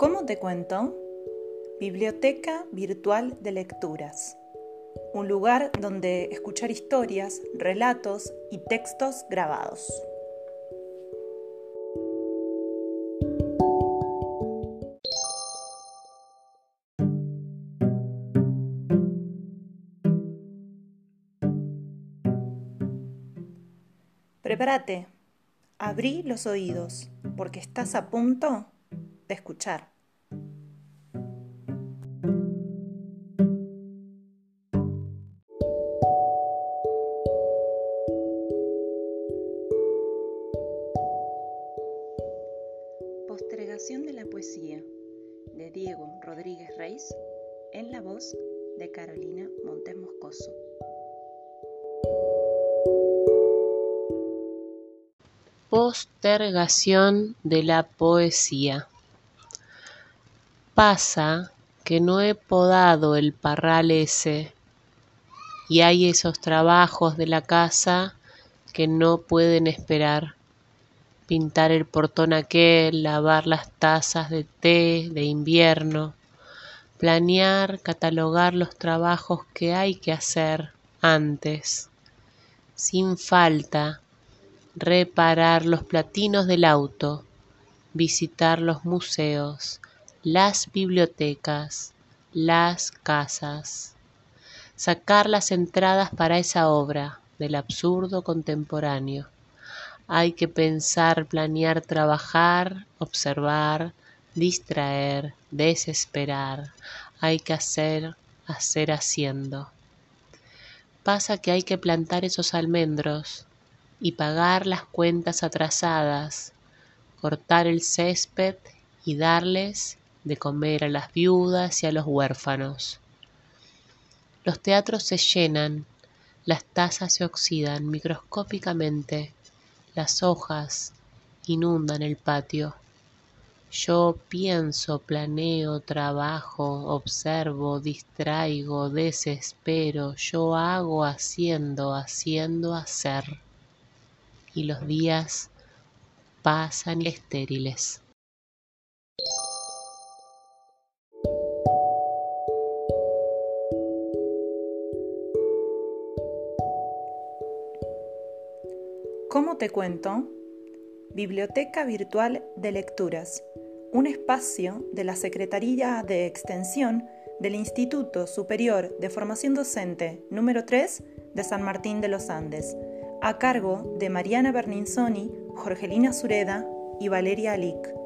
¿Cómo te cuento? Biblioteca Virtual de Lecturas. Un lugar donde escuchar historias, relatos y textos grabados. Prepárate, abrí los oídos, porque estás a punto de escuchar. Postergación de la poesía de Diego Rodríguez Reis en la voz de Carolina Montes Moscoso. Postergación de la poesía. Pasa que no he podado el parral ese y hay esos trabajos de la casa que no pueden esperar. Pintar el portón aquel, lavar las tazas de té de invierno, planear, catalogar los trabajos que hay que hacer antes, sin falta reparar los platinos del auto, visitar los museos, las bibliotecas, las casas, sacar las entradas para esa obra del absurdo contemporáneo. Hay que pensar, planear, trabajar, observar, distraer, desesperar. Hay que hacer, hacer haciendo. Pasa que hay que plantar esos almendros, y pagar las cuentas atrasadas, cortar el césped y darles de comer a las viudas y a los huérfanos. Los teatros se llenan, las tazas se oxidan microscópicamente, las hojas inundan el patio. Yo pienso, planeo, trabajo, observo, distraigo, desespero, yo hago, haciendo, haciendo, hacer y los días pasan estériles. ¿Cómo te cuento? Biblioteca Virtual de Lecturas, un espacio de la Secretaría de Extensión del Instituto Superior de Formación Docente número 3 de San Martín de los Andes a cargo de Mariana Berninzoni, Jorgelina Sureda y Valeria Alic.